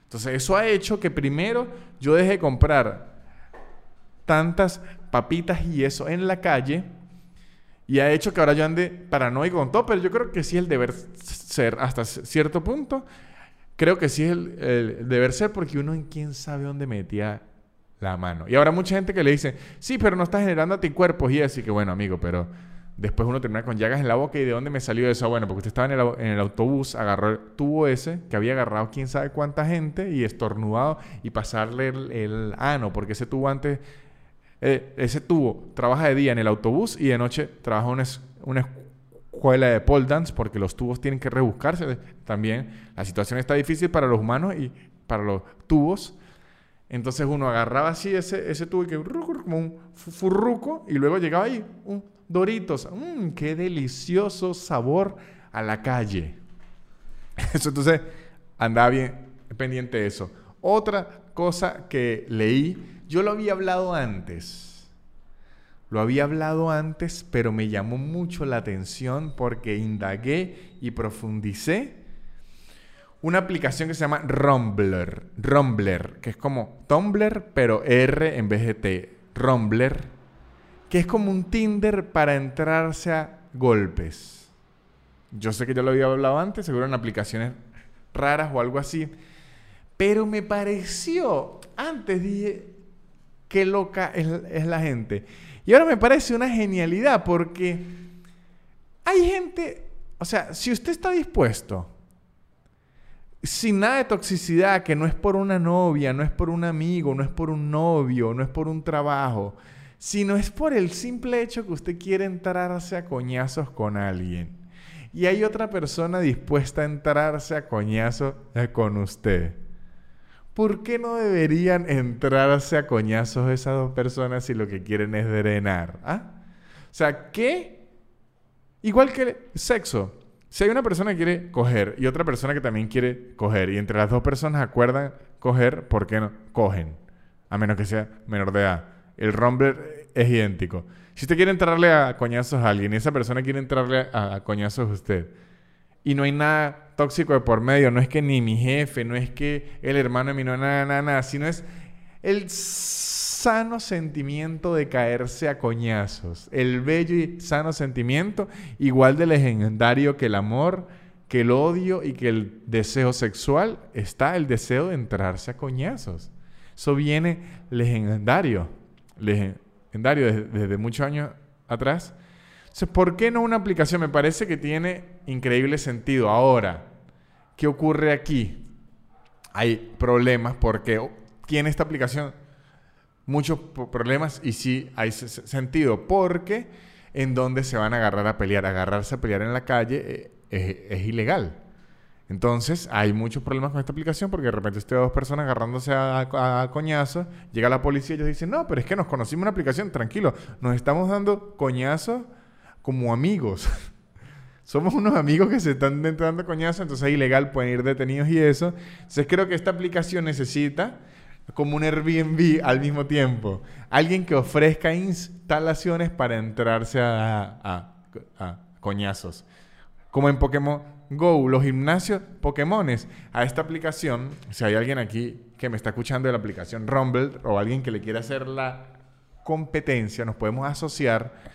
Entonces eso ha hecho que primero yo deje de comprar tantas papitas y eso en la calle. Y ha hecho que ahora yo ande paranoico con todo, pero yo creo que sí el deber ser hasta cierto punto. Creo que sí es el, el deber ser porque uno en quién sabe dónde metía la mano. Y ahora mucha gente que le dice, sí, pero no está generando anticuerpos y así que bueno, amigo, pero después uno termina con llagas en la boca y de dónde me salió eso. Bueno, porque usted estaba en el, en el autobús, agarró el tubo ese, que había agarrado quién sabe cuánta gente y estornudado y pasarle el, ano, porque ese tubo antes, eh, ese tubo trabaja de día en el autobús y de noche trabaja una, una escuela de pole dance porque los tubos tienen que rebuscarse. También la situación está difícil para los humanos y para los tubos. Entonces uno agarraba así ese, ese tubo que como un furruco y luego llegaba ahí un Doritos. Mmm, qué delicioso sabor a la calle. [laughs] Eso entonces andaba bien pendiente de eso. Otra cosa que leí, yo lo había hablado antes. Lo había hablado antes, pero me llamó mucho la atención porque indagué y profundicé una aplicación que se llama Rumbler. Rumbler, que es como Tumblr, pero R en vez de T. Rumbler, que es como un Tinder para entrarse a golpes. Yo sé que ya lo había hablado antes, seguro en aplicaciones raras o algo así. Pero me pareció, antes dije, qué loca es, la gente. Y ahora me parece una genialidad porque hay gente, o sea, si usted está dispuesto sin nada de toxicidad, que no es por una novia, no es por un amigo, no es por un novio, no es por un trabajo, sino es por el simple hecho que usted quiere entrarse a coñazos con alguien. Y hay otra persona dispuesta a entrarse a coñazos con usted. ¿Por qué no deberían entrarse a coñazos esas dos personas si lo que quieren es drenar? ¿Ah? O sea, ¿qué? Igual que sexo. Si hay una persona que quiere coger y otra persona que también quiere coger, y entre las dos personas acuerdan coger, ¿por qué no? Cogen. A menos que sea menor de edad. El Rumble es idéntico. Si usted quiere entrarle a coñazos a alguien y esa persona quiere entrarle a, coñazos a usted, y no hay nada tóxico de por medio, no es que ni mi jefe, no es que el hermano de mi no, nada, nada, nada, sino es el sano sentimiento de caerse a coñazos. El bello y sano sentimiento, igual de legendario que el amor, que el odio y que el deseo sexual, está el deseo de entrarse a coñazos. Eso viene legendario, legendario desde, desde muchos años atrás. Entonces, ¿por qué no una aplicación? Me parece que tiene increíble sentido. Ahora, ¿qué ocurre aquí? Hay problemas porque tiene esta aplicación muchos problemas y sí hay sentido, porque en donde se van a agarrar a pelear, agarrarse a pelear en la calle eh, es, ilegal. Entonces hay muchos problemas con esta aplicación porque de repente usted dos personas agarrándose a, coñazos, llega la policía y ellos dicen, no, pero es que nos conocimos una aplicación, tranquilo, nos estamos dando coñazos como amigos. [laughs] Somos unos amigos que se están dando coñazos, entonces es ilegal, pueden ir detenidos y eso. Entonces creo que esta aplicación necesita como un Airbnb al mismo tiempo. Alguien que ofrezca instalaciones para entrarse a, coñazos. Como en Pokémon Go, los gimnasios Pokémones. A esta aplicación, si hay alguien aquí que me está escuchando de la aplicación Rumble o alguien que le quiera hacer la competencia, nos podemos asociar.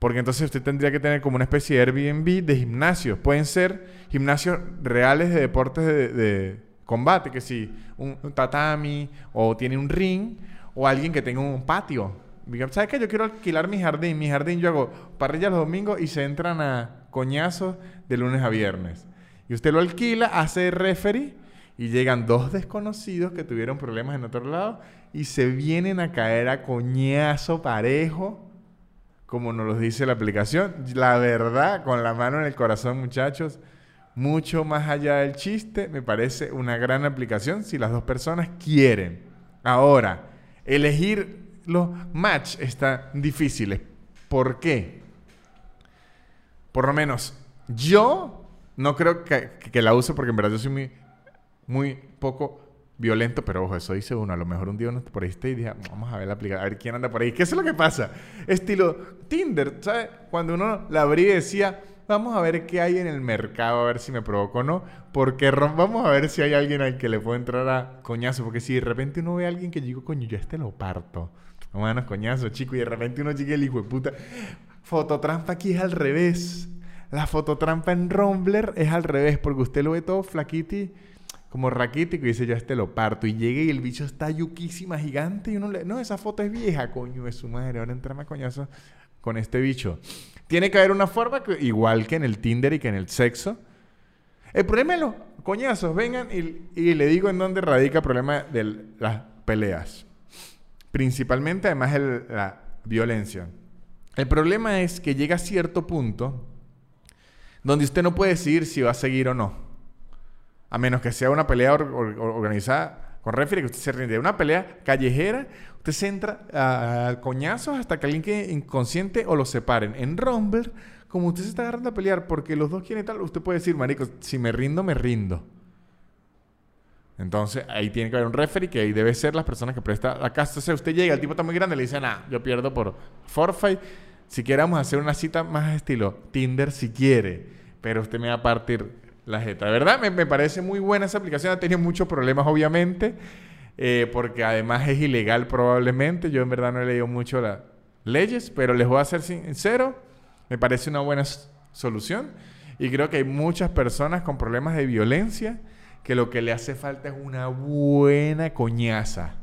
Porque entonces usted tendría que tener como una especie de Airbnb de gimnasios. Pueden ser gimnasios reales de deportes de combate, que si un, tatami o tiene un ring o alguien que tenga un patio. ¿Sabes qué? Yo quiero alquilar mi jardín. Mi jardín yo hago parrilla los domingos y se entran a coñazos de lunes a viernes. Y usted lo alquila, hace referee y llegan dos desconocidos que tuvieron problemas en otro lado y se vienen a caer a coñazo parejo, como nos lo dice la aplicación. La verdad, con la mano en el corazón, muchachos, mucho más allá del chiste, me parece una gran aplicación si las dos personas quieren. Ahora, elegir los match está difícil. ¿Por qué? Por lo menos yo no creo que, la use porque en verdad yo soy muy, muy poco violento, pero ojo, eso dice uno. A lo mejor un día uno por ahí y dice, vamos a ver la aplicación, a ver quién anda por ahí. ¿Qué es lo que pasa? Estilo Tinder, ¿sabes? Cuando uno la abría y decía, Vamos a ver qué hay en el mercado, a ver si me provoco o no. Porque vamos a ver si hay alguien al que le puedo entrar a coñazo. Porque si de repente uno ve a alguien que digo, coño, yo este lo parto. A coñazos, chico. Y de repente uno llega el hijo de puta. Fototrampa aquí es al revés. La fototrampa en Rumbler es al revés, porque usted lo ve todo flaquiti, como raquítico, y dice, ya este lo parto. Y llega y el bicho está yuquísima, gigante, y uno le... No, esa foto es vieja, coño, es su madre. Ahora entrame a coñazo con este bicho. Tiene que haber una forma, que, igual que en el Tinder y que en el sexo. El problema es los coñazos. Vengan y, le digo en dónde radica el problema de las peleas. Principalmente, además, de la violencia. El problema es que llega a cierto punto donde usted no puede decidir si va a seguir o no. A menos que sea una pelea organizada con referee, que usted se rinde. Una pelea callejera, usted se entra a, coñazos hasta que alguien quede inconsciente o lo separen. En Rumble, como usted se está agarrando a pelear porque los dos quieren tal, usted puede decir, marico, si me rindo, me rindo. Entonces, ahí tiene que haber un referee que ahí debe ser las personas que presta casa. O sea, usted llega, el tipo está muy grande, le dice, nah, yo pierdo por forfeit. Si queramos hacer una cita más estilo Tinder, si quiere, pero usted me va a partir la jeta. De verdad, me, parece muy buena esa aplicación. Ha tenido muchos problemas, obviamente, eh, porque además es ilegal probablemente. Yo en verdad no he leído mucho las leyes, pero les voy a ser sincero, me parece una buena solución. Y creo que hay muchas personas con problemas de violencia que lo que le hace falta es una buena coñaza.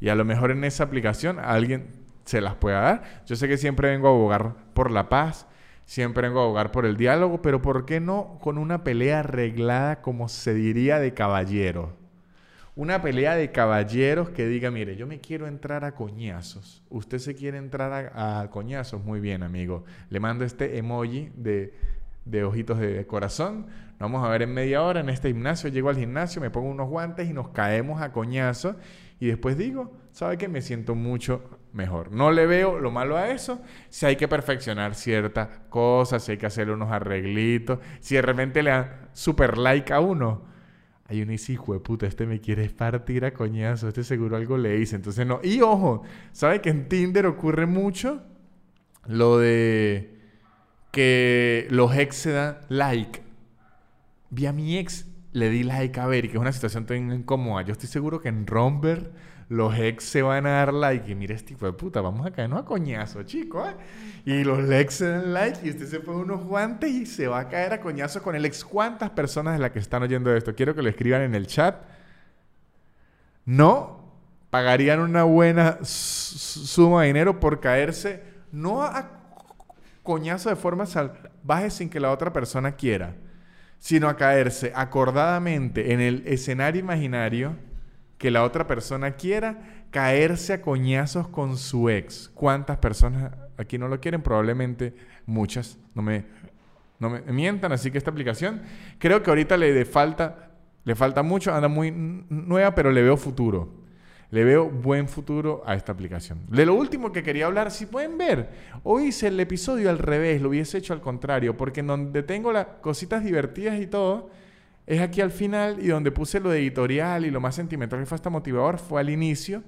Y a lo mejor en esa aplicación alguien se las pueda dar. Yo sé que siempre vengo a abogar por la paz, siempre vengo a abogar por el diálogo, pero ¿por qué no con una pelea arreglada como se diría de caballeros? Una pelea de caballeros que diga, mire, yo me quiero entrar a coñazos. Usted se quiere entrar a, coñazos. Muy bien, amigo. Le mando este emoji de, de ojitos de corazón. Nos vamos a ver en media hora en este gimnasio. Llego al gimnasio, me pongo unos guantes y nos caemos a coñazos. Y después digo, ¿sabe qué? Me siento mucho mejor. No le veo lo malo a eso. Si hay que perfeccionar ciertas cosas, si hay que hacerle unos arreglitos, si de repente le dan super like a uno. Hay un hijo de puta, este me quiere partir a coñazo, este seguro algo le hice. Entonces no. Y ojo, ¿sabe que en Tinder ocurre mucho lo de que los ex se dan like? Vi a mi ex, le di like a ver, y que es una situación tan incómoda. Yo estoy seguro que en Romper los ex se van a dar like. Y mire, este tipo de puta, vamos a caernos a coñazo, chico. ¿eh? Y los ex se dan like y usted se pone unos guantes y se va a caer a coñazo con el ex. ¿Cuántas personas de las que están oyendo esto? Quiero que lo escriban en el chat. No pagarían una buena suma de dinero por caerse, no a coñazo de forma salvaje sin que la otra persona quiera, sino a caerse acordadamente en el escenario imaginario que la otra persona quiera caerse a coñazos con su ex. ¿Cuántas personas aquí no lo quieren? Probablemente muchas. No me, no me mientan, así que esta aplicación creo que ahorita le falta, le falta mucho, anda muy nueva, pero le veo futuro. Le veo buen futuro a esta aplicación. De lo último que quería hablar, si pueden ver, hoy hice el episodio al revés, lo hubiese hecho al contrario, porque en donde tengo las cositas divertidas y todo, es aquí al final y donde puse lo editorial y lo más sentimental que fue hasta motivador fue al inicio.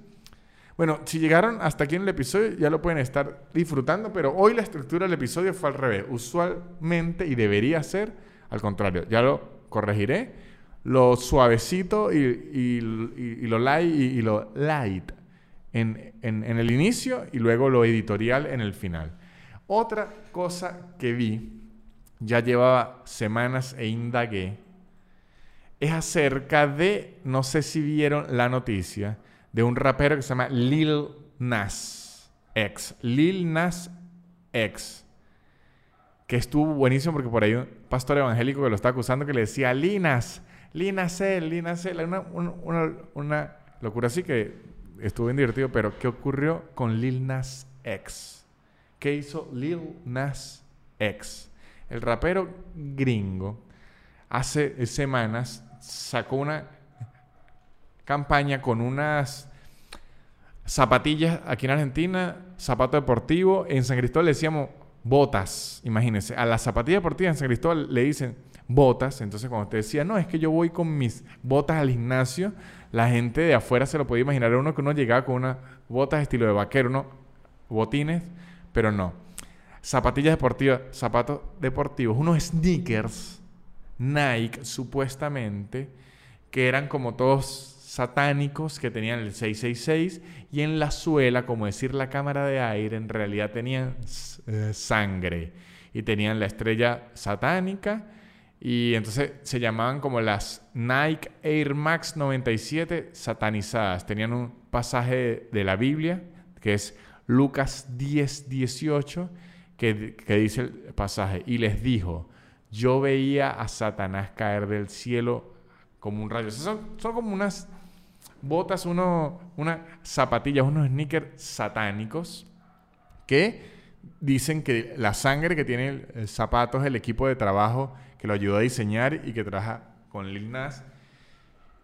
Bueno, si llegaron hasta aquí en el episodio ya lo pueden estar disfrutando, pero hoy la estructura del episodio fue al revés. Usualmente y debería ser al contrario. Ya lo corregiré. Lo suavecito y, lo light y, lo light en, en el inicio y luego lo editorial en el final. Otra cosa que vi, ya llevaba semanas e indagué, es acerca de, no sé si vieron la noticia, de un rapero que se llama Lil Nas X. Lil Nas X. Que estuvo buenísimo porque por ahí un pastor evangélico que lo está acusando que le decía Linas, Linas él, Linas él. Una, una, una, locura así que estuvo bien divertido. Pero ¿qué ocurrió con Lil Nas X? ¿Qué hizo Lil Nas X? El rapero gringo hace semanas sacó una campaña con unas zapatillas aquí en Argentina, zapato deportivo. En San Cristóbal le decíamos botas, imagínense. A las zapatillas deportivas en San Cristóbal le dicen botas. Entonces, cuando usted decía, no, es que yo voy con mis botas al gimnasio, la gente de afuera se lo podía imaginar. Era uno que uno llegaba con unas botas estilo de vaquero, uno botines, pero no. Zapatillas deportivas, zapatos deportivos, unos sneakers Nike, supuestamente, que eran como todos satánicos que tenían el 666 y en la suela, como decir la cámara de aire, en realidad tenían eh, sangre y tenían la estrella satánica y entonces se llamaban como las Nike Air Max 97 satanizadas. Tenían un pasaje de la Biblia que es Lucas 10, 18, que, que dice el pasaje, y les dijo, yo veía a Satanás caer del cielo como un rayo. Son, son como unas botas, uno, unas zapatillas, unos sneakers satánicos que dicen que la sangre que tiene el, zapato es el equipo de trabajo que lo ayudó a diseñar y que trabaja con Lil Nas.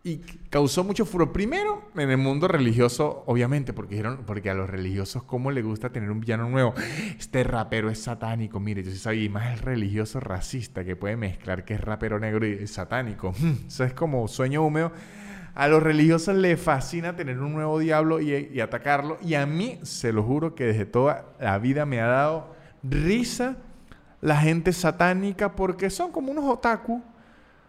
Y causó mucho furor. Primero, en el mundo religioso, obviamente, porque dijeron, porque a los religiosos, ¿cómo le gusta tener un villano nuevo? Este rapero es satánico. Mire, yo sí sabía, y más el religioso racista que puede mezclar que es rapero negro y satánico. [laughs] Eso es como sueño húmedo. A los religiosos les fascina tener un nuevo diablo y, y, atacarlo. Y a mí, se lo juro que desde toda la vida me ha dado risa la gente satánica porque son como unos otaku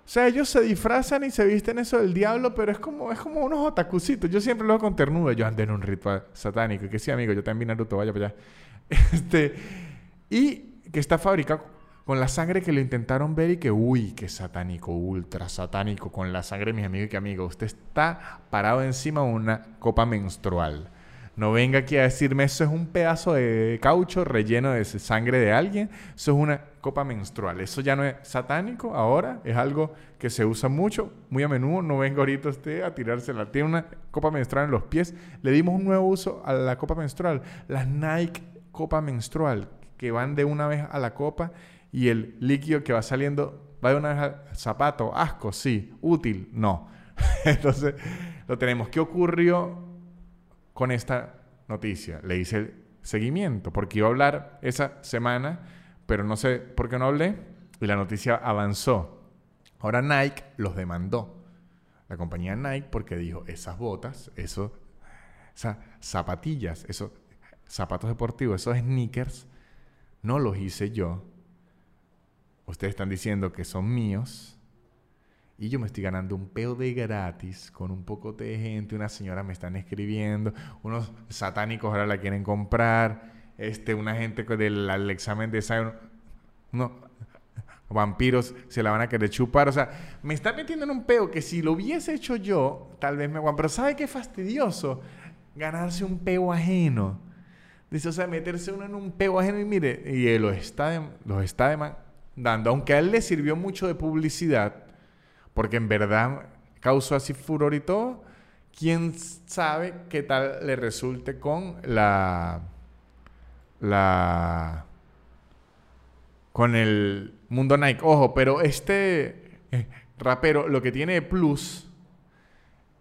o sea, ellos se disfrazan y se visten eso del diablo, pero es como, es como unos otakucitos. Yo siempre lo hago con ternura. Yo ando en un ritual satánico. Y que sí, amigo, yo también Naruto, vaya para allá. [laughs] Este, y que está fabricado con la sangre que lo intentaron ver y que, uy, qué satánico, ultra satánico, con la sangre mis amigos y que amigos. Usted está parado encima de una copa menstrual. No venga aquí a decirme eso es un pedazo de caucho relleno de sangre de alguien. Eso es una copa menstrual. Eso ya no es satánico ahora, es algo que se usa mucho, muy a menudo. No venga ahorita usted a tirársela. Tiene una copa menstrual en los pies. Le dimos un nuevo uso a la copa menstrual. Las Nike copa menstrual, que van de una vez a la copa y el líquido que va saliendo va de una vez al zapato. Asco, sí. Útil, no. [laughs] Entonces, lo tenemos. ¿Qué ocurrió con esta noticia. Le hice seguimiento porque iba a hablar esa semana, pero no sé por qué no hablé y la noticia avanzó. Ahora Nike los demandó. La compañía Nike porque dijo, esas botas, esos, esas zapatillas, esos zapatos deportivos, esos sneakers, no los hice yo. Ustedes están diciendo que son míos y yo me estoy ganando un peo de gratis con un poco de gente. Una señora me están escribiendo. Unos satánicos ahora la quieren comprar. Este, una gente del examen de examen. No, vampiros se la van a querer chupar. O sea, me está metiendo en un peo que si lo hubiese hecho yo, tal vez me aguanto. Pero ¿sabe qué fastidioso? Ganarse un peo ajeno. Dice, o sea, meterse uno en un peo ajeno y mire, y él lo está, está demandando. Aunque a él le sirvió mucho de publicidad, porque en verdad causó así furor y todo. ¿Quién sabe qué tal le resulte con la... la... con el mundo Nike? Ojo, pero este eh, rapero lo que tiene de plus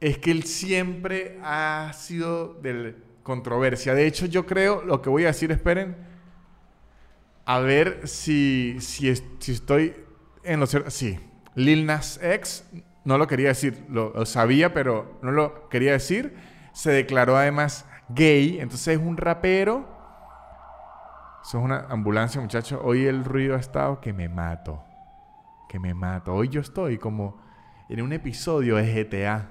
es que él siempre ha sido de controversia. De hecho, yo creo, lo que voy a decir, esperen, a ver si, si, si estoy en lo cierto. Sí, Lil Nas X, no lo quería decir, lo, sabía, pero no lo quería decir. Se declaró además gay, entonces es un rapero. Eso es una ambulancia, muchachos. Hoy el ruido ha estado que me mato. Que me mato. Hoy yo estoy como en un episodio de GTA.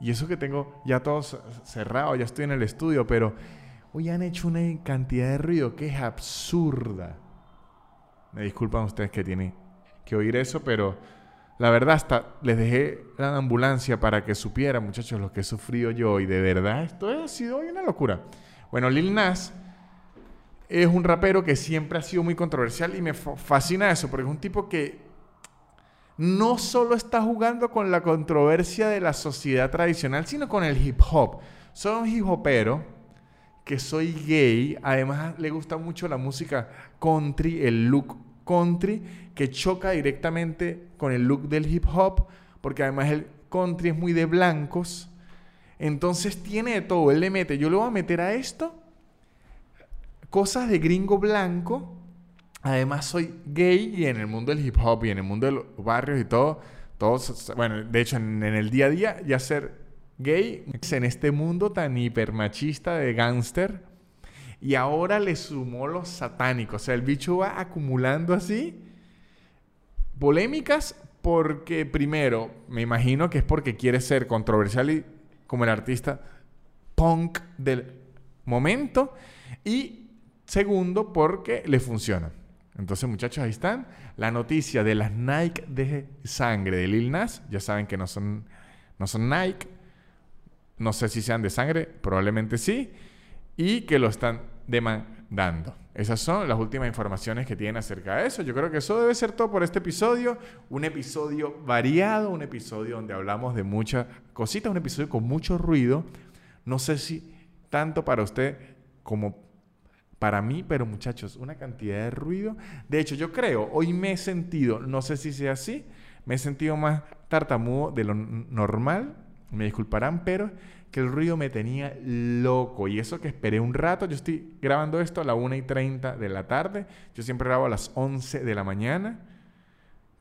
Y eso que tengo ya todo cerrado, ya estoy en el estudio, pero hoy han hecho una cantidad de ruido que es absurda. Me disculpan ustedes que tienen que oír eso, pero la verdad hasta les dejé la ambulancia para que supieran, muchachos, lo que he sufrido yo y de verdad esto ha sido una locura. Bueno, Lil Nas es un rapero que siempre ha sido muy controversial y me fascina eso, porque es un tipo que no solo está jugando con la controversia de la sociedad tradicional, sino con el hip hop. Soy un hip hopero que soy gay, además le gusta mucho la música country, el look country que choca directamente con el look del hip hop, porque además el country es muy de blancos. Entonces tiene todo, él le mete, yo le voy a meter a esto cosas de gringo blanco. Además soy gay y en el mundo del hip hop y en el mundo de los barrios y todo, todos, bueno, de hecho en, en el día a día ya ser gay en este mundo tan hipermachista de gángster y ahora le sumó los satánicos. O sea, el bicho va acumulando así polémicas porque primero, me imagino que es porque quiere ser controversial y como el artista punk del momento. Y segundo, porque le funciona. Entonces, muchachos, ahí están. La noticia de las Nike de sangre de Lil Nas. Ya saben que no son, no son Nike. No sé si sean de sangre, probablemente sí. Y que lo están demandando. Esas son las últimas informaciones que tienen acerca de eso. Yo creo que eso debe ser todo por este episodio. Un episodio variado, un episodio donde hablamos de muchas cositas, un episodio con mucho ruido. No sé si tanto para usted como para mí, pero muchachos, una cantidad de ruido. De hecho, yo creo, hoy me he sentido, no sé si sea así, me he sentido más tartamudo de lo normal, me disculparán, pero que el ruido me tenía loco. Y eso que esperé un rato, yo estoy grabando esto a las 1 y 30 de la tarde, yo siempre grabo a las 11 de la mañana,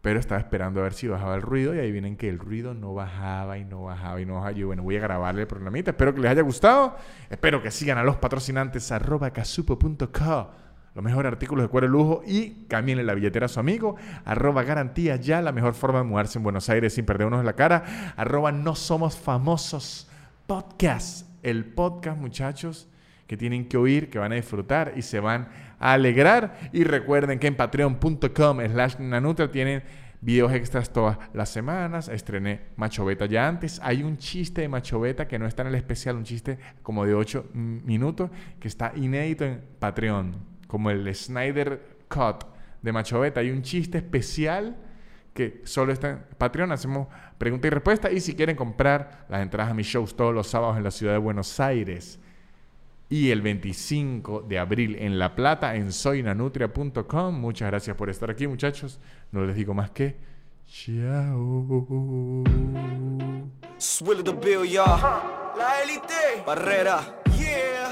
pero estaba esperando a ver si bajaba el ruido y ahí vienen que el ruido no bajaba y no bajaba y no bajaba. Y bueno, voy a grabarle el programita. Espero que les haya gustado. Espero que sigan a los patrocinantes arroba casupo.co los mejores artículos de cuero de lujo y en la billetera a su amigo, arroba garantía ya, la mejor forma de mudarse en Buenos Aires sin perder de la cara, arroba no somos famosos podcast, el podcast muchachos que tienen que oír, que van a disfrutar y se van a alegrar. Y recuerden que en patreon.com slash nanutra tienen videos extras todas las semanas. Estrené Macho Beta ya antes. Hay un chiste de Macho Beta que no está en el especial, un chiste como de 8 minutos que está inédito en Patreon, como el Snyder Cut de Macho Beta. Hay un chiste especial que solo está en Patreon. Hacemos pregunta y respuesta. Y si quieren comprar las entradas a mis shows todos los sábados en la ciudad de Buenos Aires y el 25 de abril en La Plata en soynanutria.com. Muchas gracias por estar aquí, muchachos. No les digo más que chao. La élite. Barrera. Yeah.